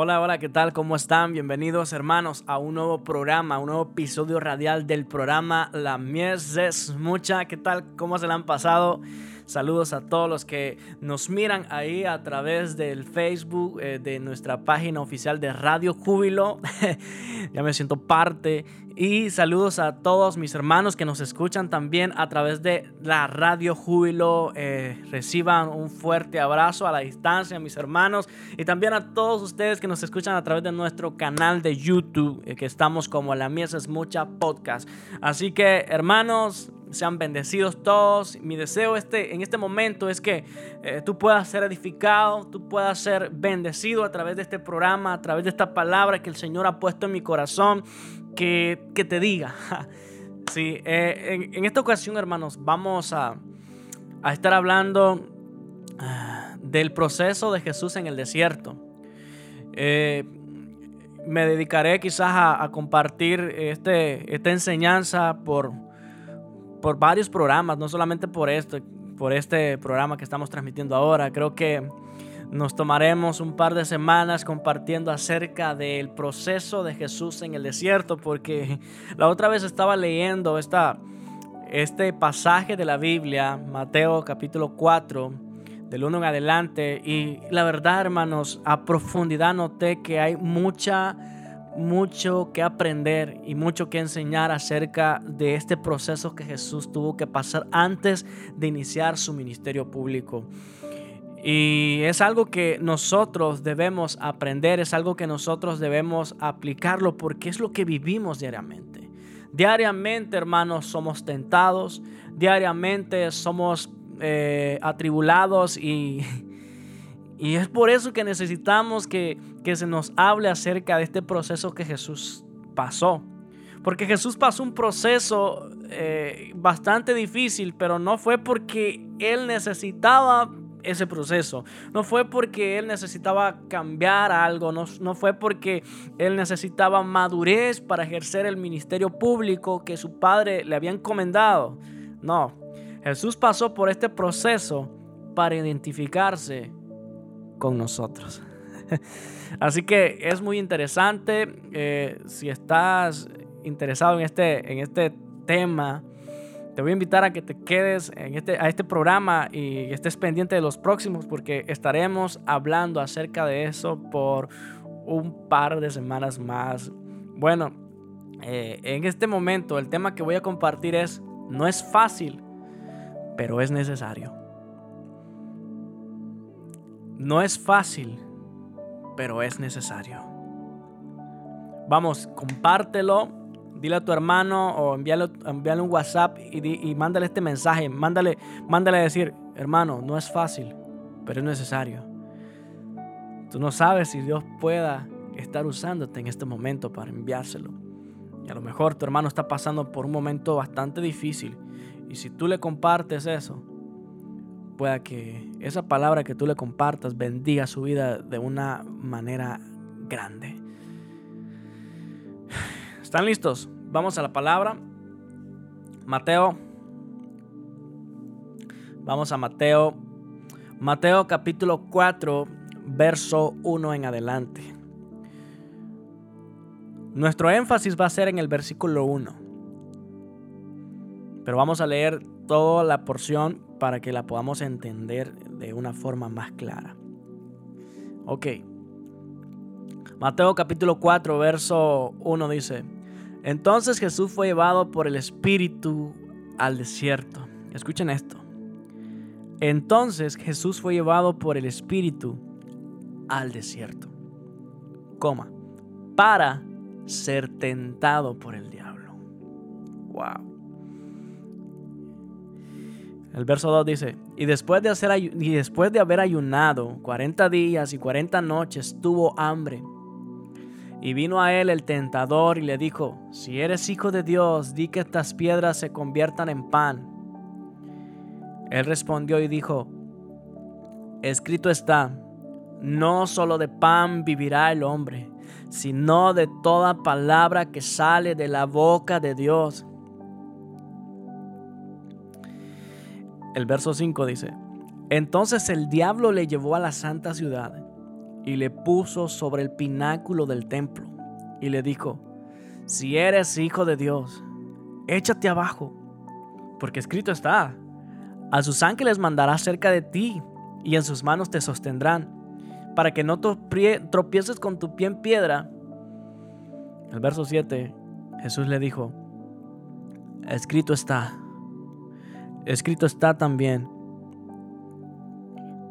Hola, hola, ¿qué tal? ¿Cómo están? Bienvenidos hermanos a un nuevo programa, un nuevo episodio radial del programa La Mies es Mucha. ¿Qué tal? ¿Cómo se la han pasado? Saludos a todos los que nos miran ahí a través del Facebook eh, de nuestra página oficial de Radio Júbilo. ya me siento parte. Y saludos a todos mis hermanos que nos escuchan también a través de la Radio Júbilo. Eh, reciban un fuerte abrazo a la distancia, mis hermanos. Y también a todos ustedes que nos escuchan a través de nuestro canal de YouTube, eh, que estamos como La Mies es Mucha Podcast. Así que, hermanos, sean bendecidos todos. Mi deseo este, en este momento es que eh, tú puedas ser edificado, tú puedas ser bendecido a través de este programa, a través de esta palabra que el Señor ha puesto en mi corazón, que, que te diga. sí, eh, en, esta ocasión, hermanos, vamos a, a estar hablando ah, del proceso de Jesús en el desierto. Eh, me dedicaré quizás a, a compartir este, esta enseñanza por por varios programas, no solamente por esto, por este programa que estamos transmitiendo ahora. Creo que nos tomaremos un par de semanas compartiendo acerca del proceso de Jesús en el desierto, porque la otra vez estaba leyendo esta, este pasaje de la Biblia, Mateo capítulo 4, del 1 en adelante, y la verdad, hermanos, a profundidad noté que hay mucha mucho que aprender y mucho que enseñar acerca de este proceso que Jesús tuvo que pasar antes de iniciar su ministerio público. Y es algo que nosotros debemos aprender, es algo que nosotros debemos aplicarlo porque es lo que vivimos diariamente. Diariamente, hermanos, somos tentados, diariamente somos eh, atribulados y, y es por eso que necesitamos que, se nos hable acerca de este proceso que Jesús pasó. Porque Jesús pasó un proceso eh, bastante difícil, pero no fue porque Él necesitaba ese proceso. No fue porque Él necesitaba cambiar algo, no, no fue porque Él necesitaba madurez para ejercer el ministerio público que su Padre le había encomendado. No, Jesús pasó por este proceso para identificarse con nosotros. Así que es muy interesante. Eh, si estás interesado en este, en este tema, te voy a invitar a que te quedes en este, a este programa y estés pendiente de los próximos porque estaremos hablando acerca de eso por un par de semanas más. Bueno, eh, en este momento el tema que voy a compartir es, no es fácil, pero es necesario. No es fácil, pero es necesario. Vamos, compártelo, dile a tu hermano o envíale, un WhatsApp y, mándale este mensaje. Mándale, mándale decir, hermano, no es fácil, pero es necesario. Tú no sabes si Dios pueda estar usándote en este momento para enviárselo. Y a lo mejor tu hermano está pasando por un momento bastante difícil. Y si tú le compartes eso, pueda que esa palabra que tú le compartas bendiga su vida de una manera grande. ¿Están listos? Vamos a la palabra. Mateo. Vamos a Mateo. Mateo capítulo 4, verso 1 en adelante. Nuestro énfasis va a ser en el versículo 1. Pero vamos a leer toda la porción para que la podamos entender de una forma más clara. Ok. Mateo capítulo 4, verso 1 dice, entonces Jesús fue llevado por el Espíritu al desierto. Escuchen esto. Entonces Jesús fue llevado por el Espíritu al desierto. Coma. Para ser tentado por el diablo. Wow. El verso 2 dice, y después de, hacer, y después de haber ayunado 40 días y 40 noches, tuvo hambre. Y vino a él el tentador y le dijo, si eres hijo de Dios, di que estas piedras se conviertan en pan. Él respondió y dijo, escrito está, no solo de pan vivirá el hombre, sino de toda palabra que sale de la boca de Dios. El verso 5 dice, entonces el diablo le llevó a la santa ciudad y le puso sobre el pináculo del templo y le dijo, si eres hijo de Dios, échate abajo, porque escrito está, a sus ángeles mandará cerca de ti y en sus manos te sostendrán, para que no tropieces con tu pie en piedra. El verso 7, Jesús le dijo, escrito está, escrito está también,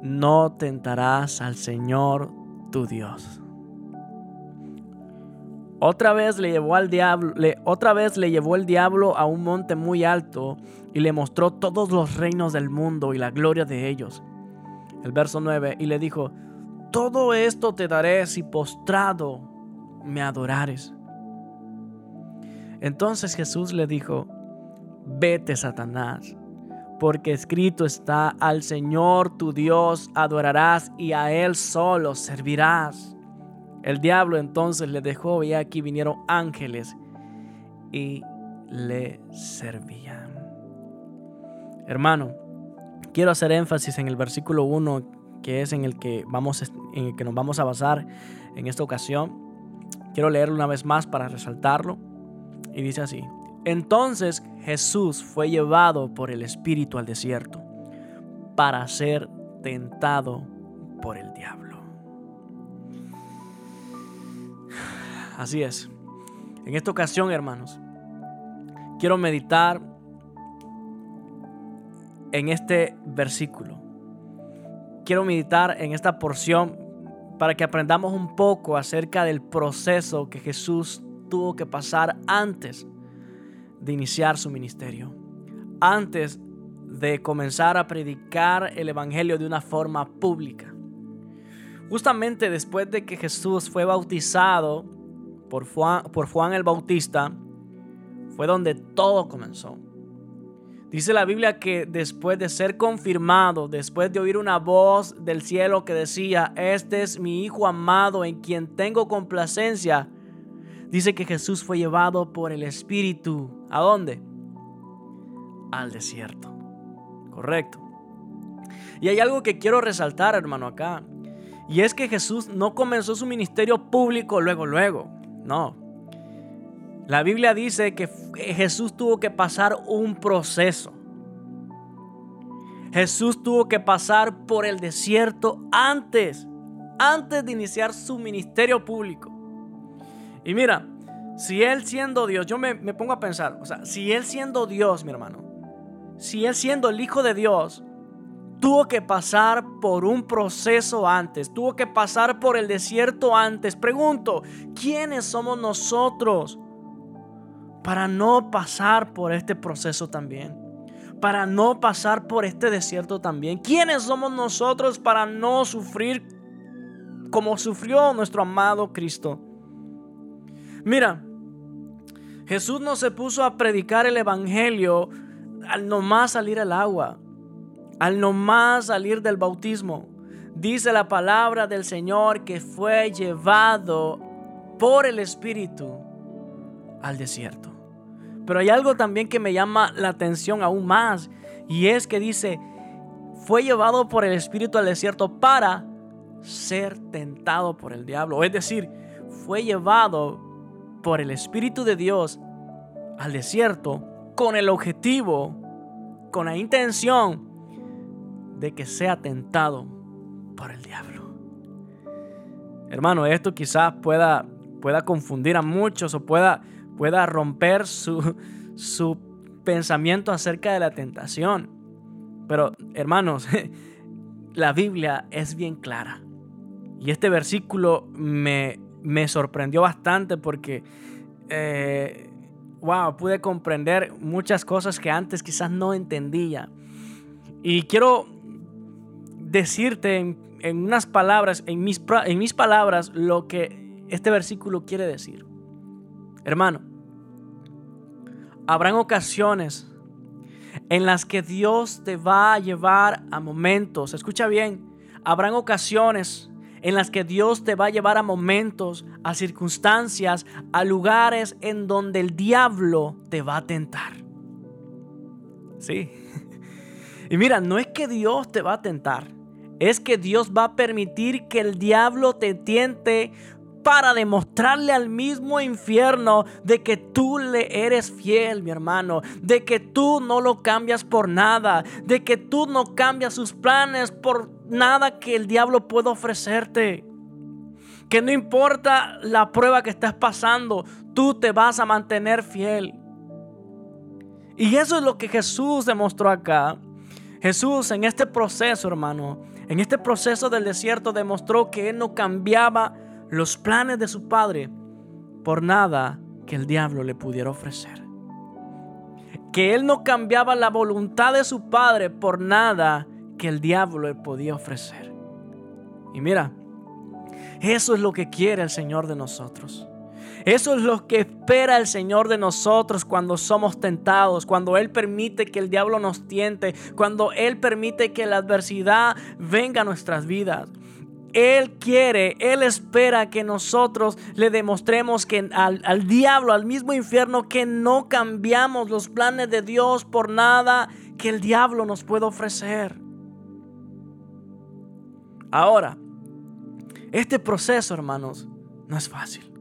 no tentarás al Señor tu Dios. Otra vez le llevó al diablo, otra vez le llevó el diablo a un monte muy alto y le mostró todos los reinos del mundo y la gloria de ellos. El verso 9 y le dijo, todo esto te daré si postrado me adorares. Entonces Jesús le dijo, vete Satanás, porque escrito está, al Señor tu Dios adorarás y a Él solo servirás. El diablo entonces le dejó y aquí vinieron ángeles y le servían. Hermano, quiero hacer énfasis en el versículo 1 que es en el que, vamos, en el que nos vamos a basar en esta ocasión. Quiero leerlo una vez más para resaltarlo. Y dice así, entonces Jesús fue llevado por el Espíritu al desierto para ser tentado por el diablo. Así es. En esta ocasión, hermanos, quiero meditar en este versículo. Quiero meditar en esta porción para que aprendamos un poco acerca del proceso que Jesús tuvo que pasar antes de iniciar su ministerio, antes de comenzar a predicar el Evangelio de una forma pública. Justamente después de que Jesús fue bautizado por Juan, por Juan el Bautista, fue donde todo comenzó. Dice la Biblia que después de ser confirmado, después de oír una voz del cielo que decía, este es mi Hijo amado en quien tengo complacencia, dice que Jesús fue llevado por el Espíritu. ¿A dónde? Al desierto. Correcto. Y hay algo que quiero resaltar, hermano, acá. Y es que Jesús no comenzó su ministerio público luego, luego. No. La Biblia dice que Jesús tuvo que pasar un proceso. Jesús tuvo que pasar por el desierto antes, antes de iniciar su ministerio público. Y mira, si Él siendo Dios, yo me, pongo a pensar, o sea, si Él siendo Dios, mi hermano, si Él siendo el Hijo de Dios, tuvo que pasar por un proceso antes, tuvo que pasar por el desierto antes. Pregunto, ¿quiénes somos nosotros para no pasar por este proceso también? Para no pasar por este desierto también. ¿Quiénes somos nosotros para no sufrir como sufrió nuestro amado Cristo? Mira, Jesús no se puso a predicar el Evangelio al nomás salir al agua, al nomás salir del bautismo. Dice la palabra del Señor que fue llevado por el Espíritu al desierto. Pero hay algo también que me llama la atención aún más y es que dice, fue llevado por el Espíritu al desierto para ser tentado por el diablo. Es decir, fue llevado por el Espíritu de Dios al desierto con el objetivo, con la intención de que sea tentado por el diablo. Hermano, esto quizás pueda, pueda confundir a muchos o pueda, pueda romper su, su pensamiento acerca de la tentación. Pero, hermanos, la Biblia es bien clara. Y este versículo me, me sorprendió bastante porque, eh, wow, pude comprender muchas cosas que antes quizás no entendía. Y quiero decirte en, unas palabras, en mis, en mis palabras, lo que este versículo quiere decir. Hermano, habrán ocasiones en las que Dios te va a llevar a momentos, escucha bien, habrán ocasiones en las que Dios te va a llevar a momentos, a circunstancias, a lugares en donde el diablo te va a tentar. Sí. Y mira, no es que Dios te va a tentar, es que Dios va a permitir que el diablo te tiente para demostrarle al mismo infierno de que tú le eres fiel, mi hermano, de que tú no lo cambias por nada, de que tú no cambias sus planes por nada que el diablo pueda ofrecerte. Que no importa la prueba que estés pasando, tú te vas a mantener fiel. Y eso es lo que Jesús demostró acá. Jesús en este proceso, hermano, en este proceso del desierto demostró que Él no cambiaba los planes de su Padre por nada que el diablo le pudiera ofrecer. Que Él no cambiaba la voluntad de su Padre por nada que el diablo le podía ofrecer. Y mira, eso es lo que quiere el Señor de nosotros. Eso es lo que espera el Señor de nosotros cuando somos tentados, cuando Él permite que el diablo nos tiente, cuando Él permite que la adversidad venga a nuestras vidas. Él quiere, Él espera que nosotros le demostremos que al, al, diablo, al mismo infierno, que no cambiamos los planes de Dios por nada que el diablo nos pueda ofrecer. Ahora, este proceso, hermanos, no es fácil.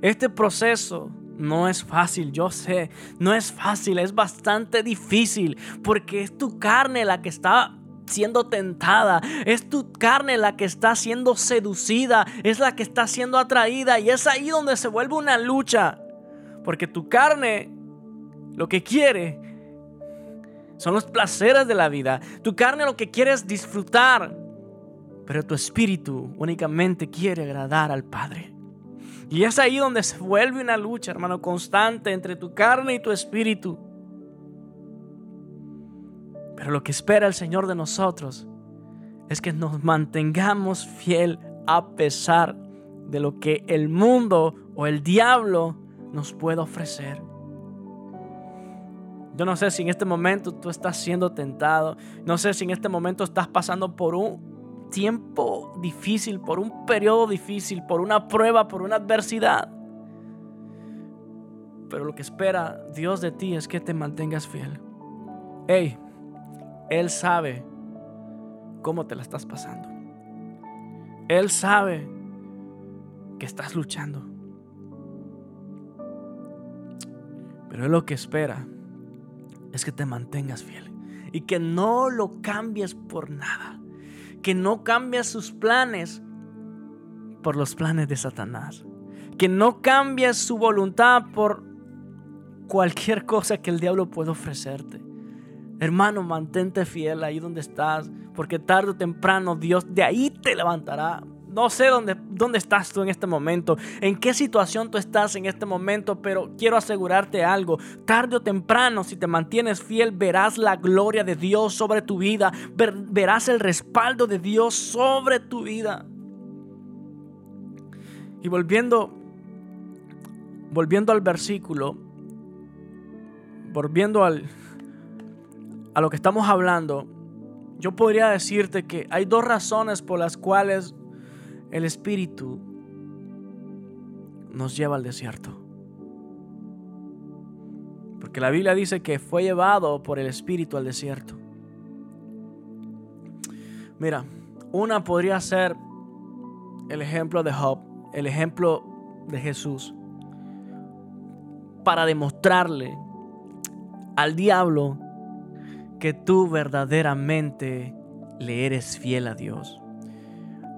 Este proceso no es fácil, yo sé, no es fácil, es bastante difícil, porque es tu carne la que está siendo tentada, es tu carne la que está siendo seducida, es la que está siendo atraída y es ahí donde se vuelve una lucha, porque tu carne lo que quiere son los placeres de la vida, tu carne lo que quiere es disfrutar, pero tu espíritu únicamente quiere agradar al Padre. Y es ahí donde se vuelve una lucha, hermano, constante entre tu carne y tu espíritu. Pero lo que espera el Señor de nosotros es que nos mantengamos fiel a pesar de lo que el mundo o el diablo nos pueda ofrecer. Yo no sé si en este momento tú estás siendo tentado. No sé si en este momento estás pasando por un tiempo difícil, por un periodo difícil, por una prueba, por una adversidad. Pero lo que espera Dios de ti es que te mantengas fiel. Hey, Él sabe cómo te la estás pasando. Él sabe que estás luchando. Pero Él lo que espera es que te mantengas fiel y que no lo cambies por nada que no cambia sus planes por los planes de Satanás. Que no cambia su voluntad por cualquier cosa que el diablo pueda ofrecerte. Hermano, mantente fiel ahí donde estás, porque tarde o temprano Dios de ahí te levantará. No sé dónde, dónde estás tú en este momento, en qué situación tú estás en este momento, pero quiero asegurarte algo. Tarde o temprano, si te mantienes fiel, verás la gloria de Dios sobre tu vida, verás el respaldo de Dios sobre tu vida. Y volviendo, volviendo al versículo, volviendo al, a lo que estamos hablando, yo podría decirte que hay dos razones por las cuales el Espíritu nos lleva al desierto. Porque la Biblia dice que fue llevado por el Espíritu al desierto. Mira, una podría ser el ejemplo de Job, el ejemplo de Jesús, para demostrarle al diablo que tú verdaderamente le eres fiel a Dios.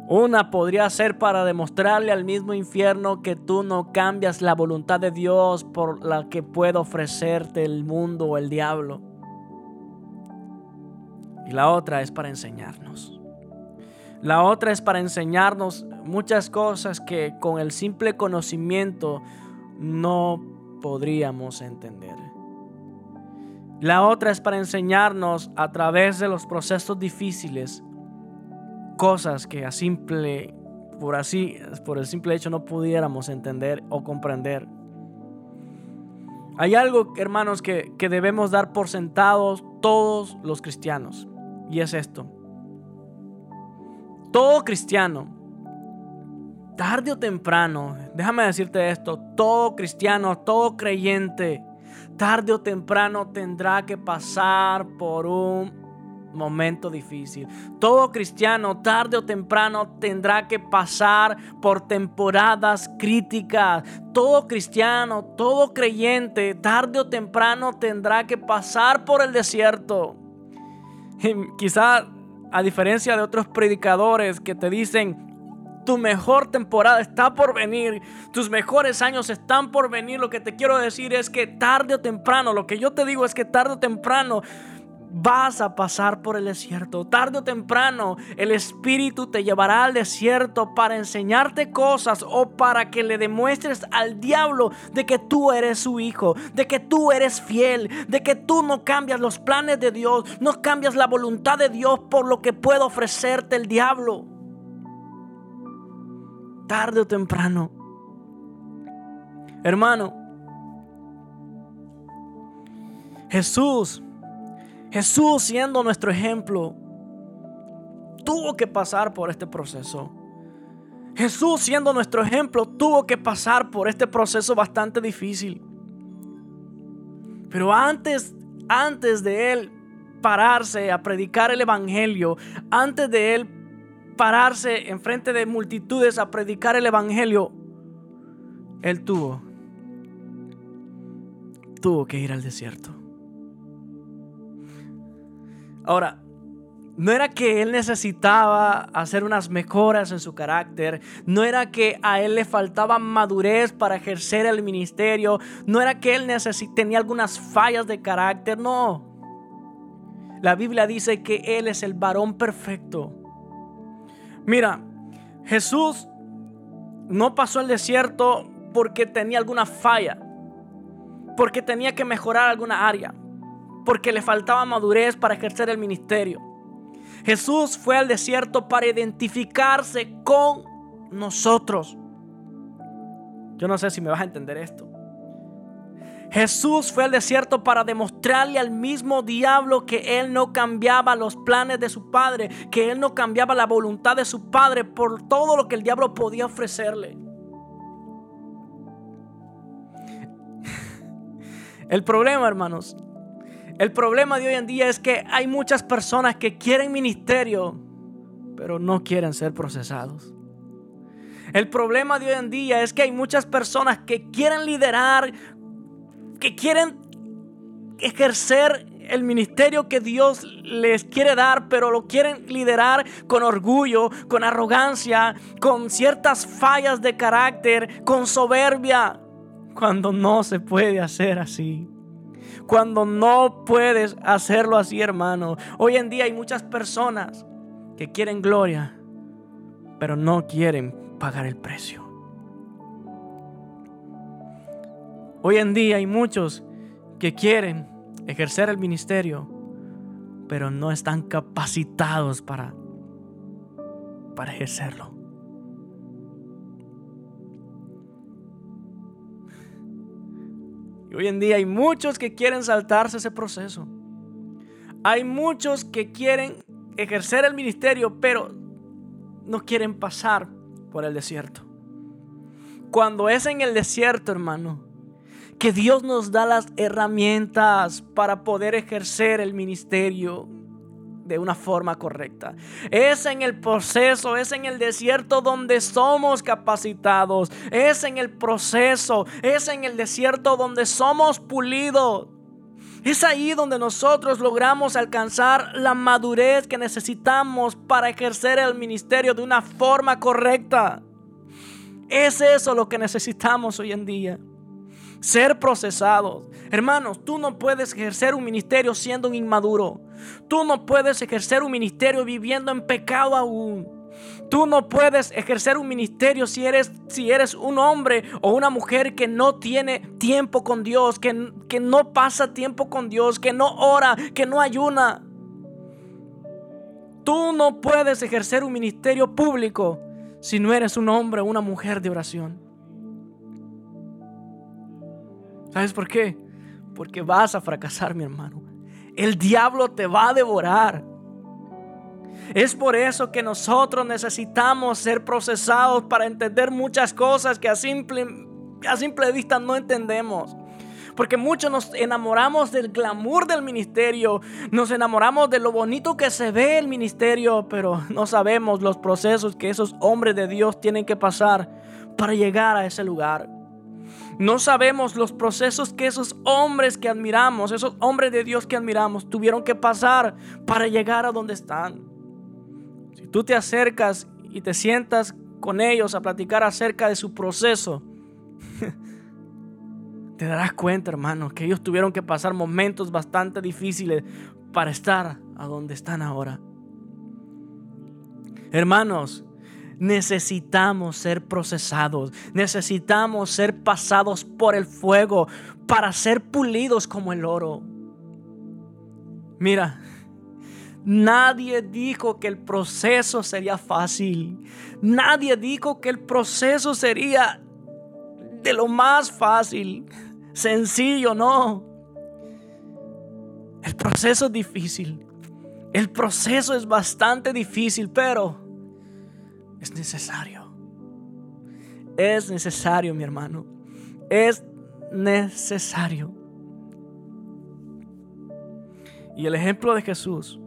Una podría ser para demostrarle al mismo infierno que tú no cambias la voluntad de Dios por la que puede ofrecerte el mundo o el diablo. Y la otra es para enseñarnos. La otra es para enseñarnos muchas cosas que con el simple conocimiento no podríamos entender. La otra es para enseñarnos a través de los procesos difíciles cosas que a simple, por así, por el simple hecho no pudiéramos entender o comprender. Hay algo, hermanos, que, que debemos dar por sentados todos los cristianos. Y es esto. Todo cristiano, tarde o temprano, déjame decirte esto, todo cristiano, todo creyente, tarde o temprano tendrá que pasar por un momento difícil. Todo cristiano tarde o temprano tendrá que pasar por temporadas críticas. Todo cristiano, todo creyente tarde o temprano tendrá que pasar por el desierto. quizá a diferencia de otros predicadores que te dicen, tu mejor temporada está por venir, tus mejores años están por venir, lo que te quiero decir es que tarde o temprano, lo que yo te digo es que tarde o temprano vas a pasar por el desierto. Tarde o temprano el Espíritu te llevará al desierto para enseñarte cosas o para que le demuestres al diablo de que tú eres su hijo, de que tú eres fiel, de que tú no cambias los planes de Dios, no cambias la voluntad de Dios por lo que puede ofrecerte el diablo. Tarde o temprano. Hermano, Jesús Jesús siendo nuestro ejemplo, tuvo que pasar por este proceso. Jesús siendo nuestro ejemplo, tuvo que pasar por este proceso bastante difícil. Pero antes, antes de él pararse a predicar el evangelio, antes de él pararse en frente de multitudes a predicar el evangelio, él tuvo tuvo que ir al desierto. Ahora, no era que él necesitaba hacer unas mejoras en su carácter, no era que a él le faltaba madurez para ejercer el ministerio, no era que él tenía algunas fallas de carácter, no. La Biblia dice que él es el varón perfecto. Mira, Jesús no pasó el desierto porque tenía alguna falla, porque tenía que mejorar alguna área porque le faltaba madurez para ejercer el ministerio. Jesús fue al desierto para identificarse con nosotros. Yo no sé si me vas a entender esto. Jesús fue al desierto para demostrarle al mismo diablo que él no cambiaba los planes de su padre, que él no cambiaba la voluntad de su padre por todo lo que el diablo podía ofrecerle. El problema, hermanos, el problema de hoy en día es que hay muchas personas que quieren ministerio, pero no quieren ser procesados. El problema de hoy en día es que hay muchas personas que quieren liderar, que quieren ejercer el ministerio que Dios les quiere dar, pero lo quieren liderar con orgullo, con arrogancia, con ciertas fallas de carácter, con soberbia, cuando no se puede hacer así cuando no puedes hacerlo así, hermano. Hoy en día hay muchas personas que quieren gloria, pero no quieren pagar el precio. Hoy en día hay muchos que quieren ejercer el ministerio, pero no están capacitados para, para ejercerlo. hoy en día hay muchos que quieren saltarse ese proceso. Hay muchos que quieren ejercer el ministerio, pero no quieren pasar por el desierto. Cuando es en el desierto, hermano, que Dios nos da las herramientas para poder ejercer el ministerio de una forma correcta. Es en el proceso, es en el desierto donde somos capacitados. Es en el proceso, es en el desierto donde somos pulidos. Es ahí donde nosotros logramos alcanzar la madurez que necesitamos para ejercer el ministerio de una forma correcta. Es eso lo que necesitamos hoy en día. Ser procesados. Hermanos, tú no puedes ejercer un ministerio siendo un inmaduro. Tú no puedes ejercer un ministerio viviendo en pecado aún. Tú no puedes ejercer un ministerio si eres, si eres un hombre o una mujer que no tiene tiempo con Dios, que, que no pasa tiempo con Dios, que no ora, que no ayuna. Tú no puedes ejercer un ministerio público si no eres un hombre o una mujer de oración. ¿Sabes por qué? Porque vas a fracasar, mi hermano el diablo te va a devorar. Es por eso que nosotros necesitamos ser procesados para entender muchas cosas que a simple, a simple vista no entendemos. Porque muchos nos enamoramos del glamour del ministerio, nos enamoramos de lo bonito que se ve el ministerio, pero no sabemos los procesos que esos hombres de Dios tienen que pasar para llegar a ese lugar. No sabemos los procesos que esos hombres que admiramos, esos hombres de Dios que admiramos, tuvieron que pasar para llegar a donde están. Si tú te acercas y te sientas con ellos a platicar acerca de su proceso, te darás cuenta, hermano, que ellos tuvieron que pasar momentos bastante difíciles para estar a donde están ahora. Hermanos, necesitamos ser procesados, necesitamos ser pasados por el fuego para ser pulidos como el oro. Mira, nadie dijo que el proceso sería fácil. Nadie dijo que el proceso sería de lo más fácil, sencillo, no. El proceso es difícil. El proceso es bastante difícil, pero es necesario. Es necesario, mi hermano. Es necesario. Y el ejemplo de Jesús,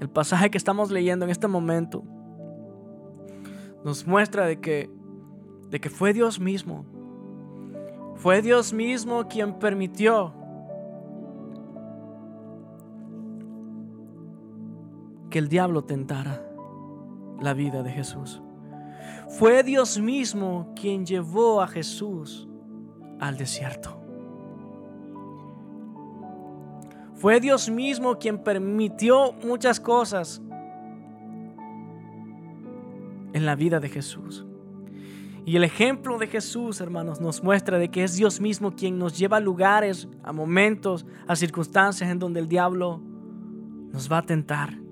el pasaje que estamos leyendo en este momento, nos muestra de que, de que fue Dios mismo. Fue Dios mismo quien permitió que el diablo tentara la vida de Jesús. Fue Dios mismo quien llevó a Jesús al desierto. Fue Dios mismo quien permitió muchas cosas en la vida de Jesús. Y el ejemplo de Jesús, hermanos, nos muestra de que es Dios mismo quien nos lleva a lugares, a momentos, a circunstancias en donde el diablo nos va a tentar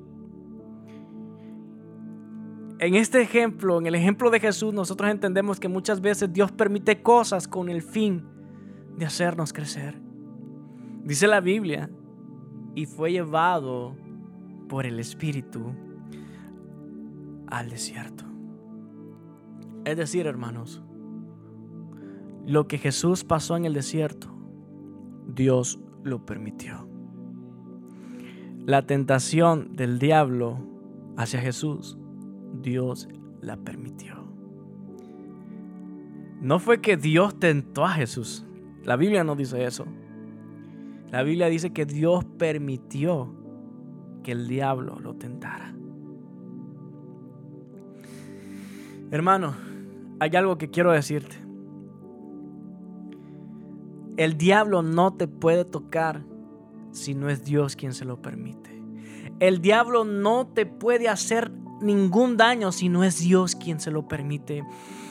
en este ejemplo, en el ejemplo de Jesús, nosotros entendemos que muchas veces Dios permite cosas con el fin de hacernos crecer. Dice la Biblia, y fue llevado por el Espíritu al desierto. Es decir, hermanos, lo que Jesús pasó en el desierto, Dios lo permitió. La tentación del diablo hacia Jesús Dios la permitió. No fue que Dios tentó a Jesús. La Biblia no dice eso. La Biblia dice que Dios permitió que el diablo lo tentara. Hermano, hay algo que quiero decirte. El diablo no te puede tocar si no es Dios quien se lo permite. El diablo no te puede hacer ningún daño si no es Dios quien se lo permite.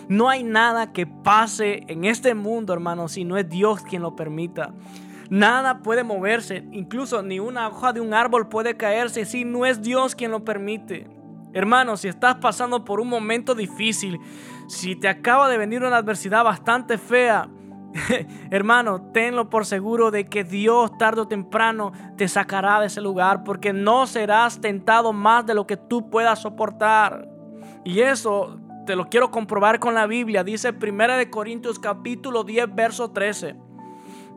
No hay nada que pase en este mundo, hermano, si no es Dios quien lo permita. Nada puede moverse, incluso ni una hoja de un árbol puede caerse si no es Dios quien lo permite. Hermano, si estás pasando por un momento difícil, si te acaba de venir una adversidad bastante fea, Hermano, tenlo por seguro de que Dios tarde o temprano te sacará de ese lugar porque no serás tentado más de lo que tú puedas soportar. Y eso te lo quiero comprobar con la Biblia. Dice 1 de Corintios capítulo 10 verso 13.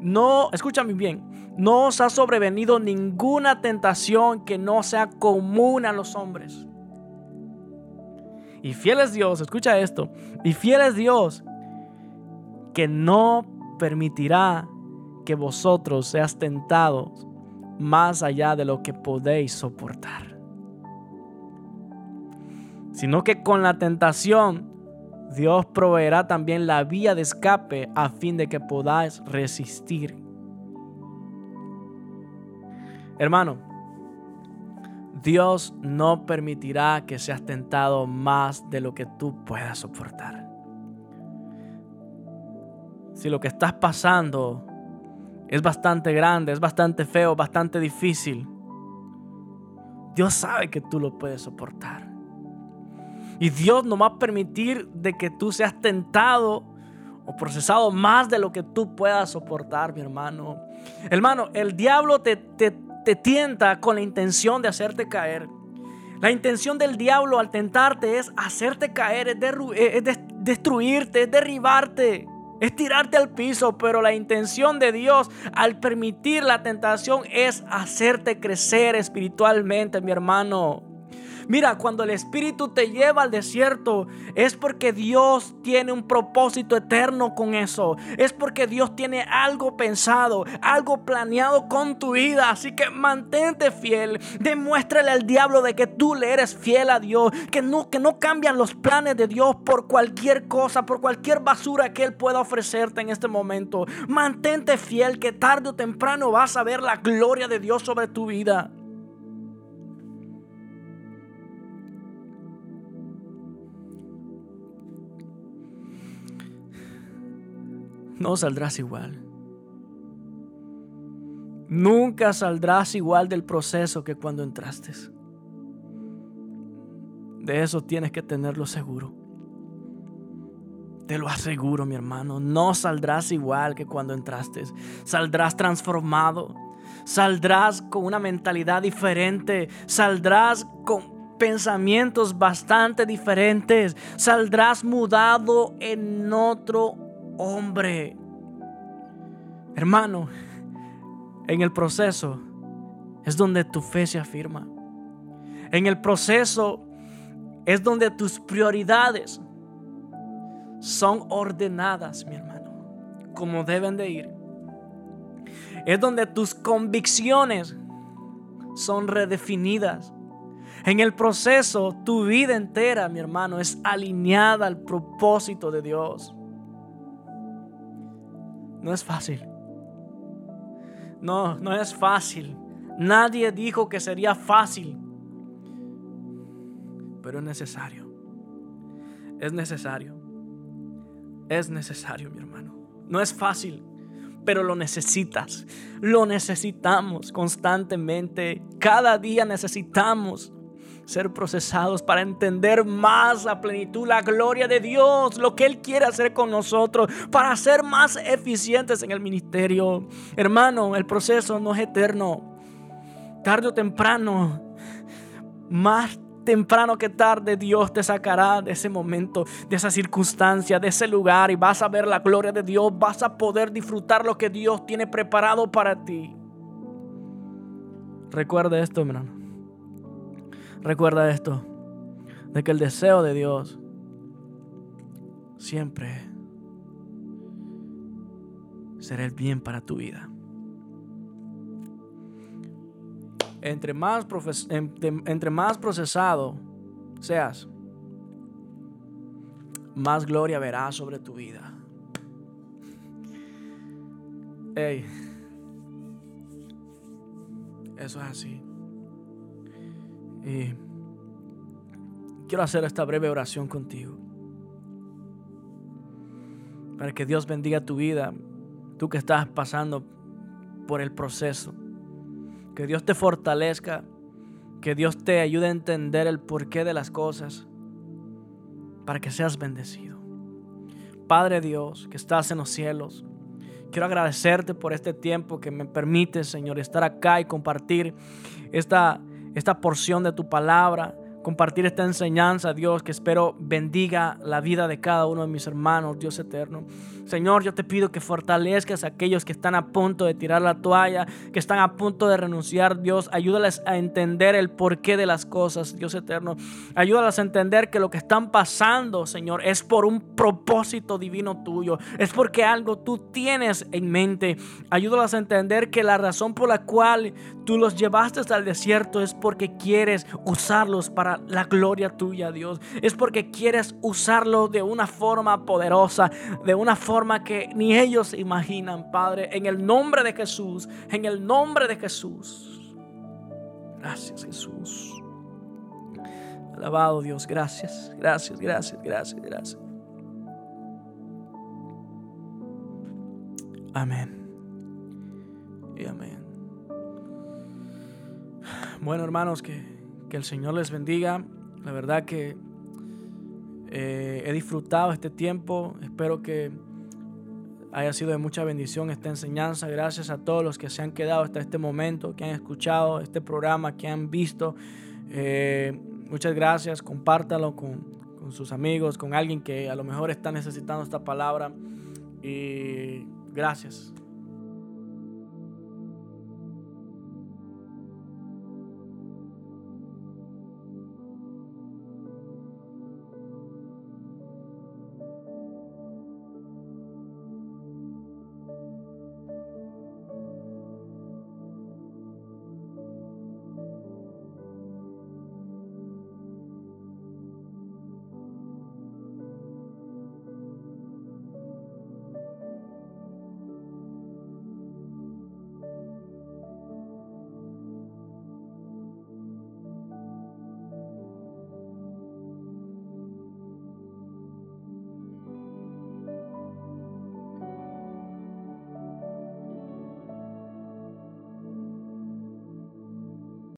No, escúchame bien, no os ha sobrevenido ninguna tentación que no sea común a los hombres. Y fiel es Dios, escucha esto, y fiel es Dios que no permitirá que vosotros seas tentados más allá de lo que podéis soportar. Sino que con la tentación Dios proveerá también la vía de escape a fin de que podáis resistir. Hermano, Dios no permitirá que seas tentado más de lo que tú puedas soportar si lo que estás pasando es bastante grande, es bastante feo, bastante difícil, Dios sabe que tú lo puedes soportar. Y Dios no va a permitir de que tú seas tentado o procesado más de lo que tú puedas soportar, mi hermano. Hermano, el diablo te, te, tienta con la intención de hacerte caer. La intención del diablo al tentarte es hacerte caer, es, es destruirte, es derribarte. Es tirarte al piso, pero la intención de Dios al permitir la tentación es hacerte crecer espiritualmente, mi hermano. Mira, cuando el Espíritu te lleva al desierto, es porque Dios tiene un propósito eterno con eso. Es porque Dios tiene algo pensado, algo planeado con tu vida. Así que mantente fiel. Demuéstrale al diablo de que tú le eres fiel a Dios. Que no, que no cambian los planes de Dios por cualquier cosa, por cualquier basura que Él pueda ofrecerte en este momento. Mantente fiel que tarde o temprano vas a ver la gloria de Dios sobre tu vida. No saldrás igual. Nunca saldrás igual del proceso que cuando entraste. De eso tienes que tenerlo seguro. Te lo aseguro, mi hermano. No saldrás igual que cuando entraste. Saldrás transformado. Saldrás con una mentalidad diferente. Saldrás con pensamientos bastante diferentes. Saldrás mudado en otro hombre. Hermano, en el proceso es donde tu fe se afirma. En el proceso es donde tus prioridades son ordenadas, mi hermano, como deben de ir. Es donde tus convicciones son redefinidas. En el proceso, tu vida entera, mi hermano, es alineada al propósito de Dios. No es fácil. No, no es fácil. Nadie dijo que sería fácil. Pero es necesario. Es necesario. Es necesario, mi hermano. No es fácil, pero lo necesitas. Lo necesitamos constantemente. Cada día necesitamos ser procesados para entender más la plenitud, la gloria de Dios, lo que Él quiere hacer con nosotros, para ser más eficientes en el ministerio. Hermano, el proceso no es eterno. Tarde o temprano, más temprano que tarde Dios te sacará de ese momento, de esa circunstancia, de ese lugar y vas a ver la gloria de Dios, vas a poder disfrutar lo que Dios tiene preparado para ti. Recuerda esto, hermano. Recuerda esto, de que el deseo de Dios siempre será el bien para tu vida. Entre más, procesado seas, más gloria verás sobre tu vida. Hey, eso es así. Y quiero hacer esta breve oración contigo. Para que Dios bendiga tu vida, tú que estás pasando por el proceso. Que Dios te fortalezca, que Dios te ayude a entender el porqué de las cosas, para que seas bendecido. Padre Dios, que estás en los cielos, quiero agradecerte por este tiempo que me permite, Señor, estar acá y compartir esta esta porción de tu palabra, compartir esta enseñanza, Dios, que espero bendiga la vida de cada uno de mis hermanos, Dios eterno. Señor, yo te pido que fortalezcas a aquellos que están a punto de tirar la toalla, que están a punto de renunciar, Dios. Ayúdales a entender el porqué de las cosas, Dios eterno. Ayúdales a entender que lo que están pasando, Señor, es por un propósito divino tuyo. Es porque algo tú tienes en mente. Ayúdales a entender que la razón por la cual tú los llevaste al desierto es porque quieres usarlos para la gloria tuya, Dios. Es porque quieres usarlos de una forma poderosa, de una forma que ni ellos imaginan, Padre, en el nombre de Jesús, en el nombre de Jesús. Gracias, Jesús. Alabado Dios, gracias, gracias, gracias, gracias, gracias. Amén. Y amén. Bueno, hermanos, que, que el Señor les bendiga. La verdad que eh, he disfrutado este tiempo. Espero que haya sido de mucha bendición esta enseñanza. Gracias a todos los que se han quedado hasta este momento, que han escuchado este programa, que han visto. Eh, muchas gracias. Compártalo con, con, sus amigos, con alguien que a lo mejor está necesitando esta palabra. Y gracias.